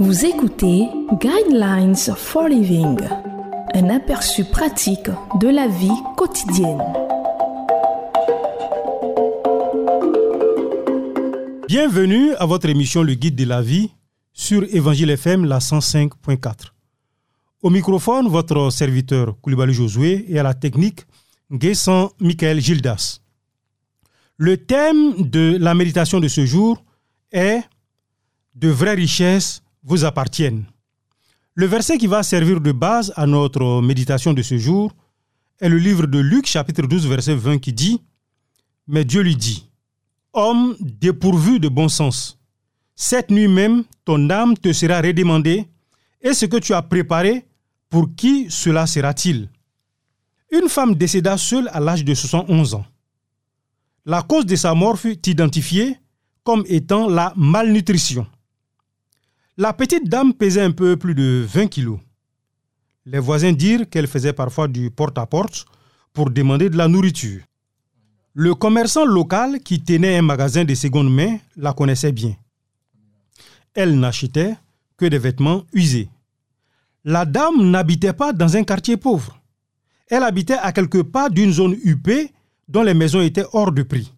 Vous écoutez Guidelines for Living, un aperçu pratique de la vie quotidienne. Bienvenue à votre émission Le Guide de la vie sur Évangile FM la 105.4. Au microphone, votre serviteur Koulibaly Josué et à la technique, Guessant Michael Gildas. Le thème de la méditation de ce jour est De vraies richesses vous appartiennent. Le verset qui va servir de base à notre méditation de ce jour est le livre de Luc chapitre 12 verset 20 qui dit Mais Dieu lui dit Homme dépourvu de bon sens, cette nuit même ton âme te sera redemandée et ce que tu as préparé, pour qui cela sera-t-il? Une femme décéda seule à l'âge de 71 ans. La cause de sa mort fut identifiée comme étant la malnutrition. La petite dame pesait un peu plus de 20 kilos. Les voisins dirent qu'elle faisait parfois du porte-à-porte pour demander de la nourriture. Le commerçant local qui tenait un magasin de seconde main la connaissait bien. Elle n'achetait que des vêtements usés. La dame n'habitait pas dans un quartier pauvre. Elle habitait à quelques pas d'une zone huppée dont les maisons étaient hors de prix.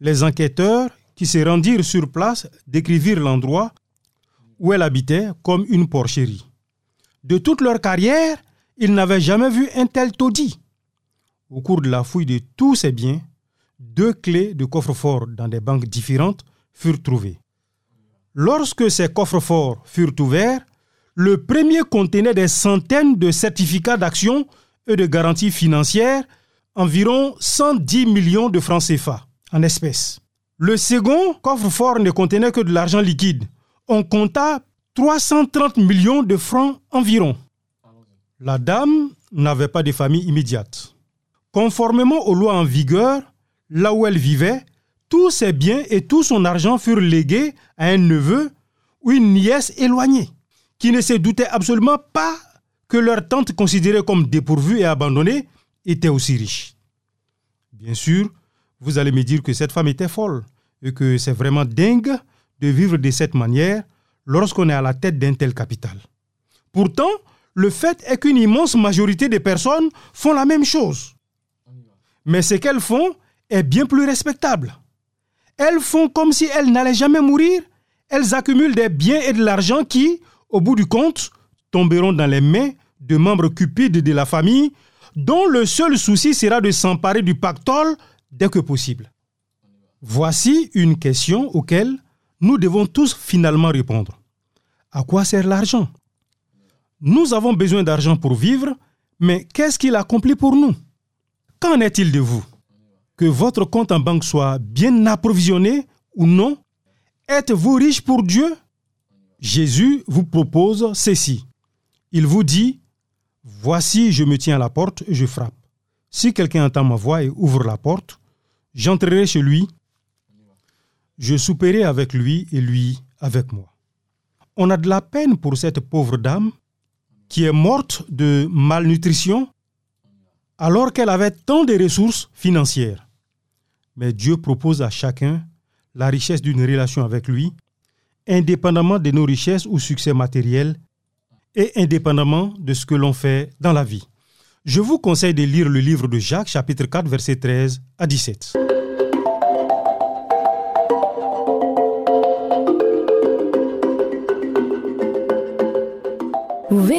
Les enquêteurs qui se rendirent sur place décrivirent l'endroit où elle habitait comme une porcherie. De toute leur carrière, ils n'avaient jamais vu un tel taudis. Au cours de la fouille de tous ces biens, deux clés de coffre-fort dans des banques différentes furent trouvées. Lorsque ces coffres-forts furent ouverts, le premier contenait des centaines de certificats d'action et de garanties financières, environ 110 millions de francs CFA en espèces. Le second coffre-fort ne contenait que de l'argent liquide, on compta 330 millions de francs environ. La dame n'avait pas de famille immédiate. Conformément aux lois en vigueur, là où elle vivait, tous ses biens et tout son argent furent légués à un neveu ou une nièce éloignée, qui ne se doutait absolument pas que leur tante considérée comme dépourvue et abandonnée était aussi riche. Bien sûr, vous allez me dire que cette femme était folle et que c'est vraiment dingue de vivre de cette manière lorsqu'on est à la tête d'un tel capital. Pourtant, le fait est qu'une immense majorité des personnes font la même chose. Mais ce qu'elles font est bien plus respectable. Elles font comme si elles n'allaient jamais mourir. Elles accumulent des biens et de l'argent qui, au bout du compte, tomberont dans les mains de membres cupides de la famille dont le seul souci sera de s'emparer du pactole dès que possible. Voici une question auquel nous devons tous finalement répondre. À quoi sert l'argent? Nous avons besoin d'argent pour vivre, mais qu'est-ce qu'il accomplit pour nous? Qu'en est-il de vous? Que votre compte en banque soit bien approvisionné ou non? Êtes-vous riche pour Dieu? Jésus vous propose ceci. Il vous dit, Voici, je me tiens à la porte et je frappe. Si quelqu'un entend ma voix et ouvre la porte, j'entrerai chez lui je souperai avec lui et lui avec moi. On a de la peine pour cette pauvre dame qui est morte de malnutrition alors qu'elle avait tant de ressources financières. Mais Dieu propose à chacun la richesse d'une relation avec lui, indépendamment de nos richesses ou succès matériels et indépendamment de ce que l'on fait dans la vie. Je vous conseille de lire le livre de Jacques chapitre 4 verset 13 à 17.